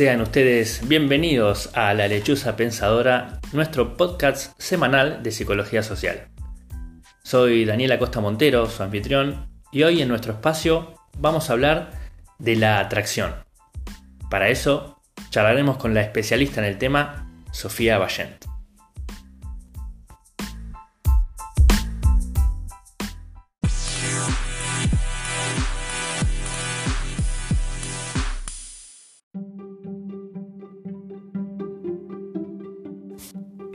Sean ustedes bienvenidos a La Lechuza Pensadora, nuestro podcast semanal de psicología social. Soy Daniela Costa Montero, su anfitrión, y hoy en nuestro espacio vamos a hablar de la atracción. Para eso, charlaremos con la especialista en el tema, Sofía Vallent.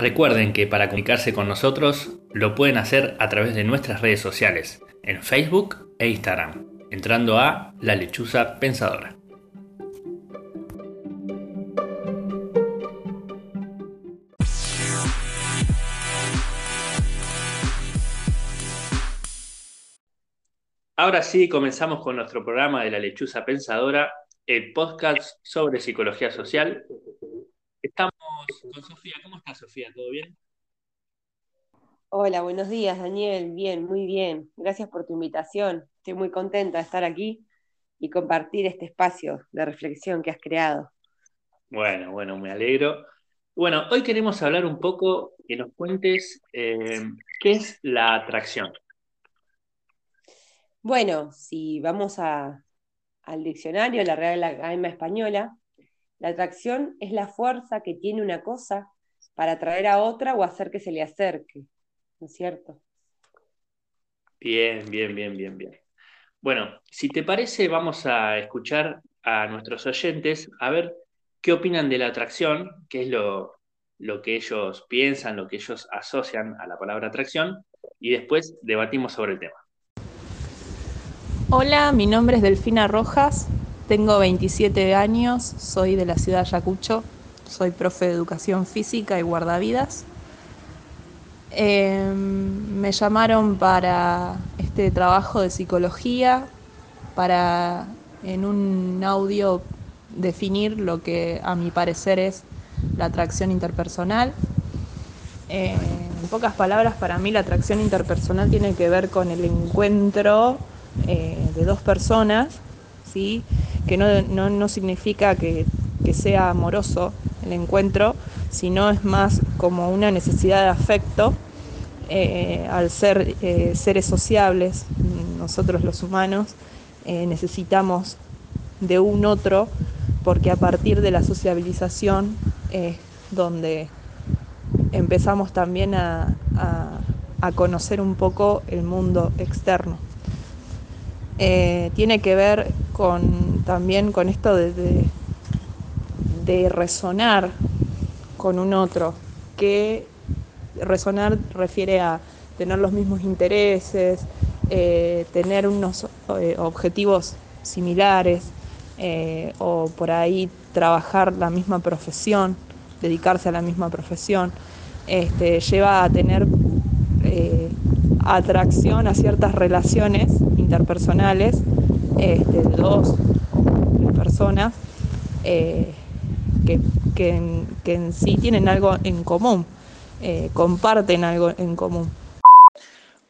Recuerden que para comunicarse con nosotros lo pueden hacer a través de nuestras redes sociales, en Facebook e Instagram, entrando a La Lechuza Pensadora. Ahora sí, comenzamos con nuestro programa de La Lechuza Pensadora, el podcast sobre psicología social. Estamos con Sofía. ¿Cómo estás, Sofía? ¿Todo bien? Hola, buenos días, Daniel. Bien, muy bien. Gracias por tu invitación. Estoy muy contenta de estar aquí y compartir este espacio de reflexión que has creado. Bueno, bueno, me alegro. Bueno, hoy queremos hablar un poco, que nos cuentes eh, qué es la atracción. Bueno, si vamos al diccionario, la Real Academia Española, la atracción es la fuerza que tiene una cosa para atraer a otra o hacer que se le acerque, ¿no es cierto? Bien, bien, bien, bien, bien. Bueno, si te parece, vamos a escuchar a nuestros oyentes a ver qué opinan de la atracción, qué es lo, lo que ellos piensan, lo que ellos asocian a la palabra atracción, y después debatimos sobre el tema. Hola, mi nombre es Delfina Rojas, tengo 27 años, soy de la ciudad de Ayacucho, soy profe de educación física y guardavidas. Em, me llamaron para este trabajo de psicología, para en un audio definir lo que a mi parecer es la atracción interpersonal. Eh, en pocas palabras, para mí la atracción interpersonal tiene que ver con el encuentro eh, de dos personas, ¿sí? Que no, significa que, sea amoroso el encuentro, sino es más como una necesidad de afecto. Eh, al ser eh, seres sociables, nosotros los humanos eh, necesitamos de un otro porque a partir de la sociabilización es donde empezamos también a conocer un poco el mundo externo. Tiene que ver con, también con esto de, de, resonar con un otro, que resonar refiere a tener los mismos intereses, eh, tener unos eh, objetivos similares o por ahí trabajar la misma profesión, dedicarse a la misma profesión, este, lleva a tener atracción a ciertas relaciones interpersonales este, dos personas eh, que, en, sí tienen algo en común, eh, comparten algo en común.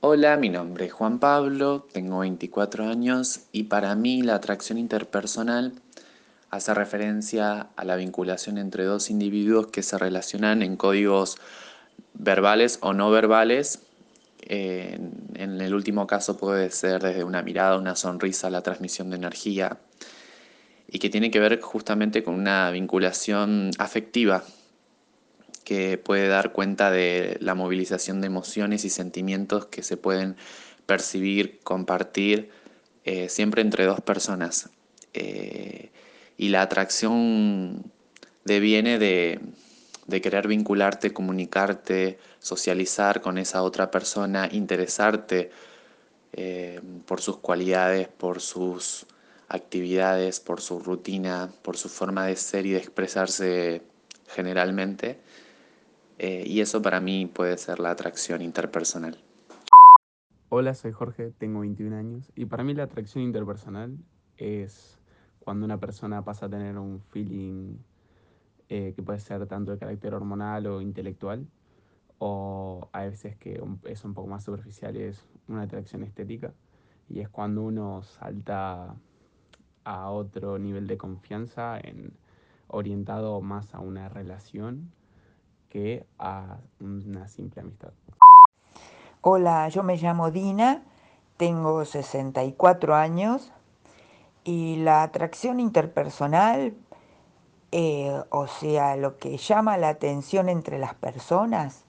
Hola, mi nombre es Juan Pablo, tengo 24 años y para mí la atracción interpersonal hace referencia a la vinculación entre dos individuos que se relacionan en códigos verbales o no verbales en el último caso puede ser desde una mirada, una sonrisa, la transmisión de energía, y que tiene que ver justamente con una vinculación afectiva que puede dar cuenta de la movilización de emociones y sentimientos que se pueden percibir, compartir, eh, siempre entre dos personas. Eh, y la atracción deviene de, de querer vincularte, comunicarte, socializar con esa otra persona, interesarte eh, por sus cualidades, por sus actividades, por su rutina, por su forma de ser y de expresarse generalmente. Eh, y eso para mí puede ser la atracción interpersonal. Hola, soy Jorge, tengo 21 años y para mí la atracción interpersonal es cuando una persona pasa a tener un feeling eh, que puede ser tanto de carácter hormonal o intelectual, o a veces que es un poco más superficial y es una atracción estética, y es cuando uno salta a otro nivel de confianza en orientado más a una relación que a una simple amistad. Hola, yo me llamo Dina, tengo 64 años y la atracción interpersonal, eh, o sea, lo que llama la atención entre las personas,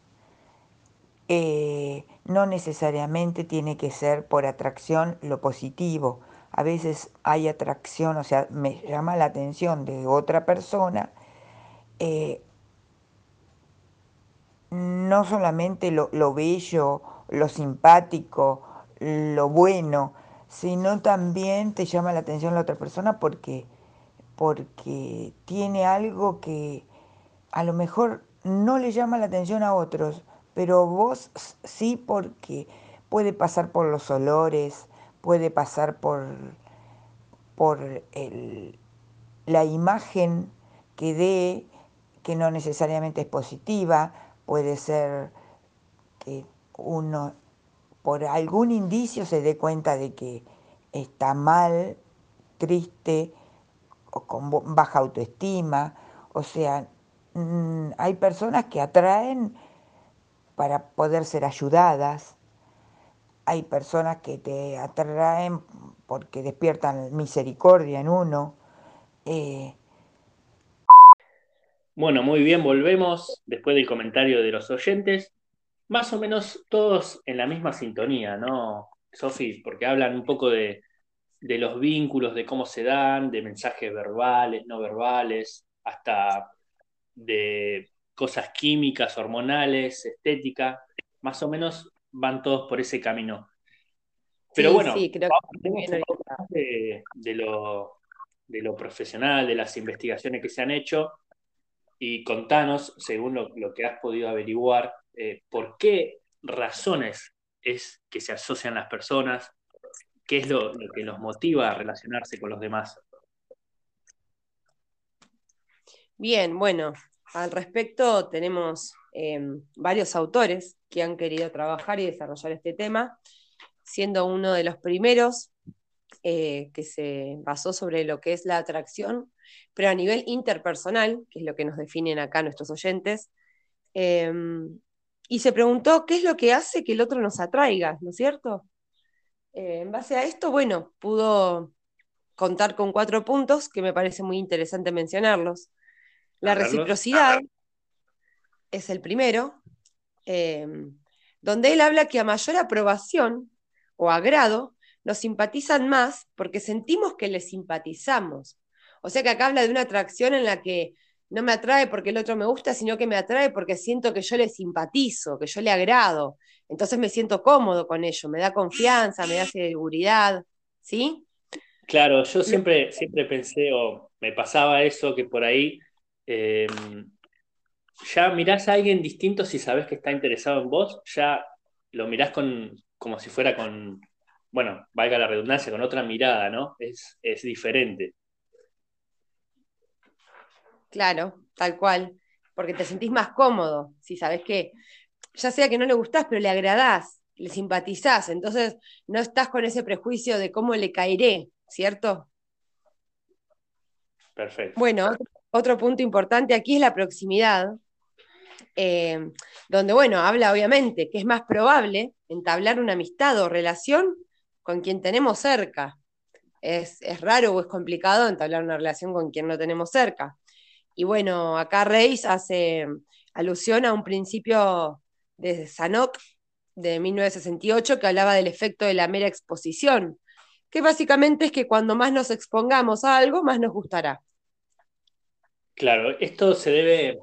eh, no necesariamente tiene que ser por atracción lo positivo. A veces hay atracción, o sea, me llama la atención de otra persona eh, no solamente lo, bello, lo simpático, lo bueno, sino también te llama la atención la otra persona porque, porque tiene algo que a lo mejor no le llama la atención a otros, pero vos sí porque puede pasar por los olores, puede pasar por, por la imagen que dé, que no necesariamente es positiva, puede ser que uno por algún indicio se dé cuenta de que está mal, triste o con baja autoestima. O sea, mm, hay personas que atraen para poder ser ayudadas. Hay personas que te atraen porque despiertan misericordia en uno. Eh, bueno, muy bien, volvemos después del comentario de los oyentes. Más o menos todos en la misma sintonía, ¿no, Sofi? Porque hablan un poco de, los vínculos, de cómo se dan, de mensajes verbales, no verbales, hasta de cosas químicas, hormonales, estética. Más o menos van todos por ese camino. Pero bueno, sí, creo que... de, lo, de lo profesional, de las investigaciones que se han hecho y contanos, según lo, que has podido averiguar, eh, por qué razones es que se asocian las personas, qué es lo, que los motiva a relacionarse con los demás. Bien, bueno, al respecto tenemos em, varios autores que han querido trabajar y desarrollar este tema, siendo uno de los primeros eh, que se basó sobre lo que es la atracción pero a nivel interpersonal, que es lo que nos definen acá nuestros oyentes, em, y se preguntó qué es lo que hace que el otro nos atraiga, ¿no es cierto? Eh, en base a esto, bueno, pudo contar con cuatro puntos que me parece muy interesante mencionarlos. La reciprocidad es el primero, em, donde él habla que a mayor aprobación o agrado, nos simpatizan más porque sentimos que les simpatizamos. O sea que acá habla de una atracción en la que no me atrae porque el otro me gusta, sino que me atrae porque siento que yo le simpatizo, que yo le agrado. Entonces me siento cómodo con ello, me da confianza, me da seguridad, ¿sí? Claro, yo siempre, siempre pensé, o me pasaba eso, que por ahí em, ya mirás a alguien distinto si sabes que está interesado en vos, ya lo mirás con, como si fuera con, bueno, valga la redundancia, con otra mirada, ¿no? Es, es diferente. Claro, tal cual, porque te sentís más cómodo, si sabes que, ya sea que no le gustás, pero le agradás, le simpatizás, entonces no estás con ese prejuicio de cómo le caeré, ¿cierto? Perfecto. Bueno, otro punto importante aquí es la proximidad, eh, donde, bueno, habla obviamente que es más probable entablar una amistad o relación con quien tenemos cerca. Es, es, raro o es complicado entablar una relación con quien no tenemos cerca. Y bueno, acá Reis hace alusión a un principio de Sanok de 1968 que hablaba del efecto de la mera exposición, que básicamente es que cuando más nos expongamos a algo, más nos gustará. Claro, esto se debe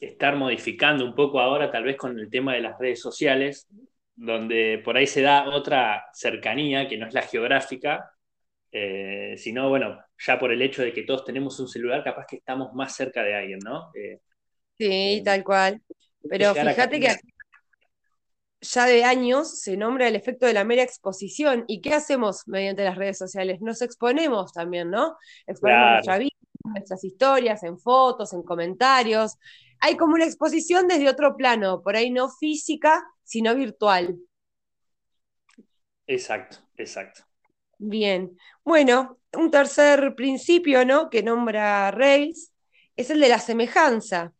estar modificando un poco ahora, tal vez con el tema de las redes sociales, donde por ahí se da otra cercanía que no es la geográfica, eh, sino, bueno, ya por el hecho de que todos tenemos un celular, capaz que estamos más cerca de alguien, ¿no? Eh, sí, eh, tal cual. Pero fíjate que ya de años se nombra el efecto de la mera exposición. ¿Y qué hacemos mediante las redes sociales? Nos exponemos también, ¿no? Exponemos nuestra vida, nuestras historias, en fotos, en comentarios. Hay como una exposición desde otro plano, por ahí no física, sino virtual. Exacto, exacto. Bien, bueno, un tercer principio, ¿no? Que nombra Reis es el de la semejanza,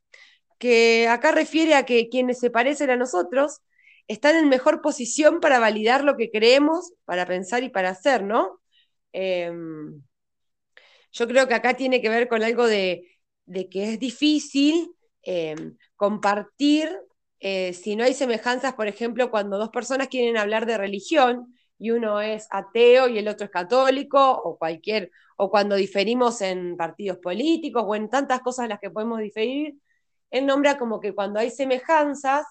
que acá refiere a que quienes se parecen a nosotros están en mejor posición para validar lo que creemos, para pensar y para hacer, ¿no? Em, yo creo que acá tiene que ver con algo de, que es difícil em, compartir eh, si no hay semejanzas, por ejemplo, cuando dos personas quieren hablar de religión y uno es ateo y el otro es católico, o cualquier, o cuando diferimos en partidos políticos o en tantas cosas en las que podemos diferir, él nombra como que cuando hay semejanzas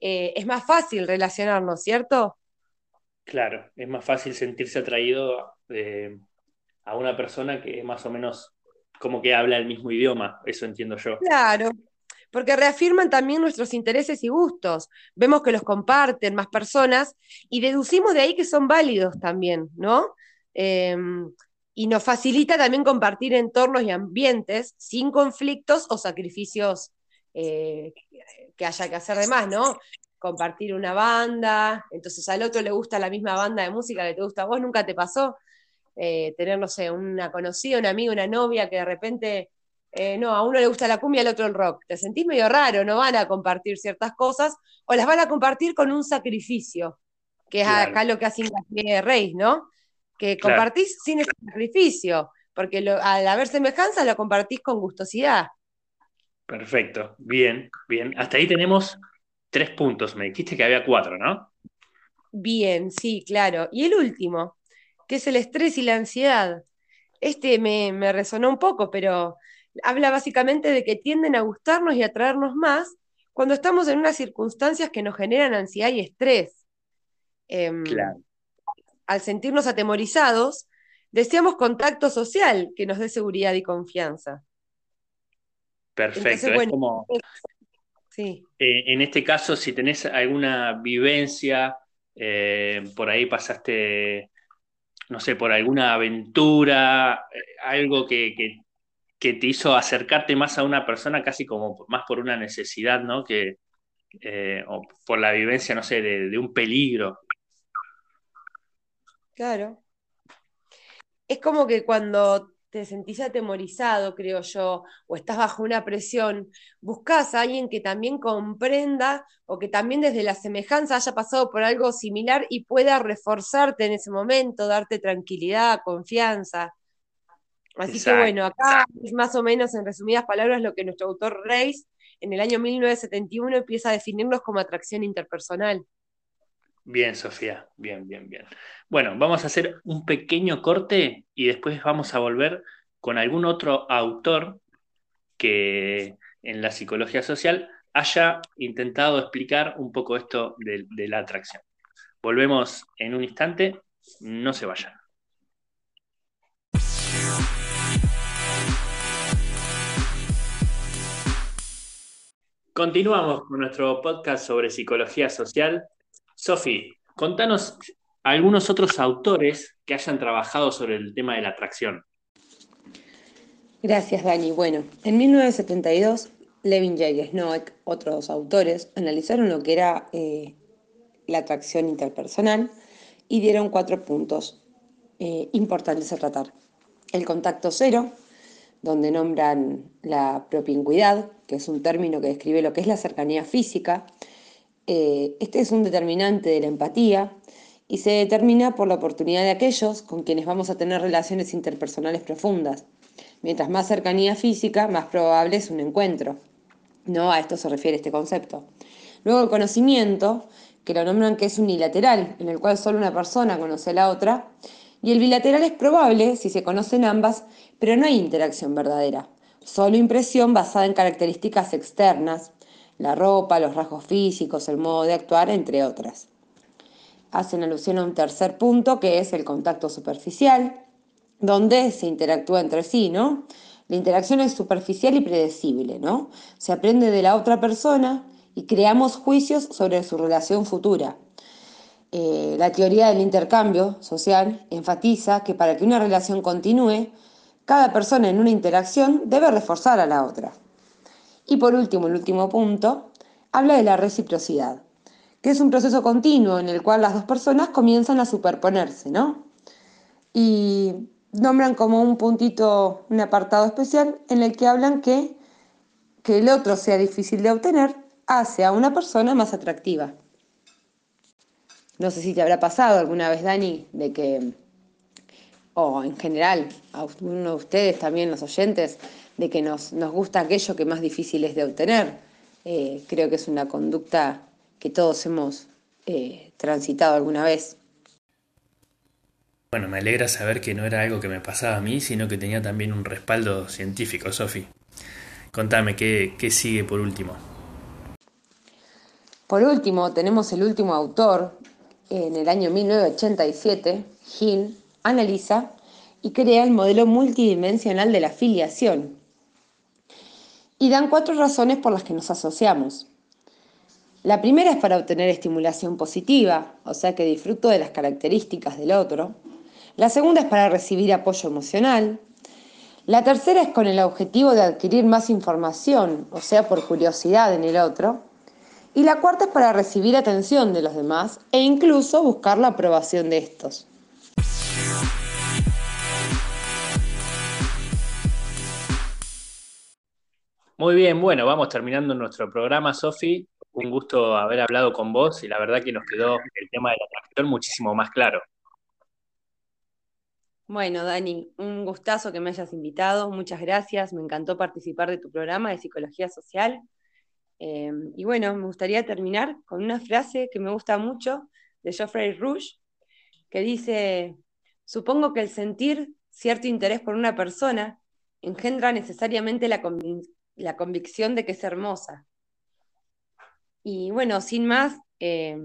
eh, es más fácil relacionarnos, ¿cierto? Claro, es más fácil sentirse atraído eh, a una persona que más o menos como que habla el mismo idioma, eso entiendo yo. Claro, porque reafirman también nuestros intereses y gustos. Vemos que los comparten más personas y deducimos de ahí que son válidos también, ¿no? Em, y nos facilita también compartir entornos y ambientes sin conflictos o sacrificios eh, que haya que hacer de más, ¿no? Compartir una banda, entonces al otro le gusta la misma banda de música que te gusta a vos, nunca te pasó eh, tener, no sé, una conocida, una amiga, una novia que de repente, eh, no, a uno le gusta la cumbia, al otro el rock. Te sentís medio raro, no van a compartir ciertas cosas o las van a compartir con un sacrificio, que es acá lo que hace de Reis, ¿no? Que compartís sin ese sacrificio, porque al haber semejanza lo compartís con gustosidad. Perfecto, bien, bien. Hasta ahí tenemos tres puntos. Me dijiste que había cuatro, ¿no? Bien, sí, claro. Y el último, que es el estrés y la ansiedad. Este me, resonó un poco, pero habla básicamente de que tienden a gustarnos y atraernos más cuando estamos en unas circunstancias que nos generan ansiedad y estrés. Em, claro. Al sentirnos atemorizados, deseamos contacto social que nos dé seguridad y confianza. Perfecto, es como... Sí. Eh, en este caso, si tenés alguna vivencia, eh, por ahí pasaste, no sé, por alguna aventura, eh, algo que, te hizo acercarte más a una persona casi como más por una necesidad, ¿no? Que, o por la vivencia, no sé, de un peligro. Claro. Es como que cuando te sentís atemorizado, creo yo, o estás bajo una presión, buscas a alguien que también comprenda o que también desde la semejanza haya pasado por algo similar y pueda reforzarte en ese momento, darte tranquilidad, confianza. Así que bueno, acá es más o menos en resumidas palabras lo que nuestro autor Reis en el año 1971 empieza a definirnos como atracción interpersonal. Bien, Sofía, bien, bien, bien. Bueno, vamos a hacer un pequeño corte y después vamos a volver con algún otro autor que en la psicología social haya intentado explicar un poco esto de, la atracción. Volvemos en un instante, no se vayan. Continuamos con nuestro podcast sobre psicología social Sofi, contanos algunos otros autores que hayan trabajado sobre el tema de la atracción. Gracias, Dani. Bueno, en 1972, Levin J. Snoek, otros autores, analizaron lo que era eh, la atracción interpersonal y dieron cuatro puntos eh, importantes a tratar. El contacto cero, donde nombran la propincuidad, que es un término que describe lo que es la cercanía física, eh, este es un determinante de la empatía y se determina por la oportunidad de aquellos con quienes vamos a tener relaciones interpersonales profundas. Mientras más cercanía física, más probable es un encuentro. No a esto se refiere este concepto. Luego el conocimiento, que lo nombran que es unilateral, en el cual solo una persona conoce a la otra, y el bilateral es probable si se conocen ambas, pero no hay interacción verdadera, solo impresión basada en características externas, la ropa, los rasgos físicos, el modo de actuar, entre otras. Hacen alusión a un tercer punto que es el contacto superficial, donde se interactúa entre sí, ¿no? La interacción es superficial y predecible, ¿no? Se aprende de la otra persona y creamos juicios sobre su relación futura. Eh, la teoría del intercambio social enfatiza que para que una relación continúe, cada persona en una interacción debe reforzar a la otra. Y por último, el último punto, habla de la reciprocidad, que es un proceso continuo en el cual las dos personas comienzan a superponerse, ¿no? Y nombran como un puntito, un apartado especial en el que hablan que que el otro sea difícil de obtener hace a una persona más atractiva. No sé si te habrá pasado alguna vez, Dani, de que, o en general, a uno de ustedes también, los oyentes, de que nos, nos gusta aquello que más difícil es de obtener. Eh, creo que es una conducta que todos hemos eh, transitado alguna vez. Bueno, me alegra saber que no era algo que me pasaba a mí, sino que tenía también un respaldo científico, Sofi. Contame, ¿qué, ¿qué sigue por último? Por último, tenemos el último autor, en el año 1987, Hill analiza y crea el modelo multidimensional de la filiación. Y dan cuatro razones por las que nos asociamos. La primera es para obtener estimulación positiva, o sea que disfruto de las características del otro. La segunda es para recibir apoyo emocional. La tercera es con el objetivo de adquirir más información, o sea, por curiosidad en el otro. Y la cuarta es para recibir atención de los demás e incluso buscar la aprobación de estos. Muy bien, bueno, vamos terminando nuestro programa, Sofi. Un gusto haber hablado con vos y la verdad que nos quedó el tema de la atracción muchísimo más claro. Bueno, Dani, un gustazo que me hayas invitado, muchas gracias, me encantó participar de tu programa de psicología social. Eh, y bueno, me gustaría terminar con una frase que me gusta mucho de Geoffrey Rush, que dice, supongo que el sentir cierto interés por una persona engendra necesariamente la, la convicción de que es hermosa. Y bueno, sin más, eh,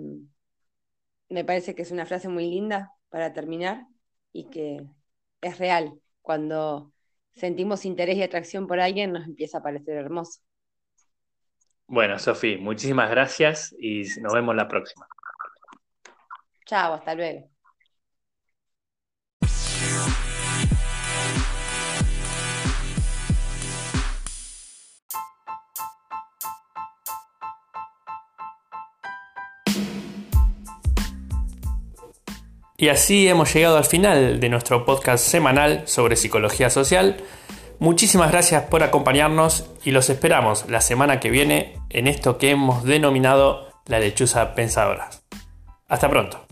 me parece que es una frase muy linda para terminar y que es real. Cuando sentimos interés y atracción por alguien, nos empieza a parecer hermoso. Bueno, Sofi, muchísimas gracias y nos vemos la próxima. Chao, hasta luego. Y así hemos llegado al final de nuestro podcast semanal sobre psicología social. Muchísimas gracias por acompañarnos y los esperamos la semana que viene en esto que hemos denominado la lechuza pensadora. Hasta pronto.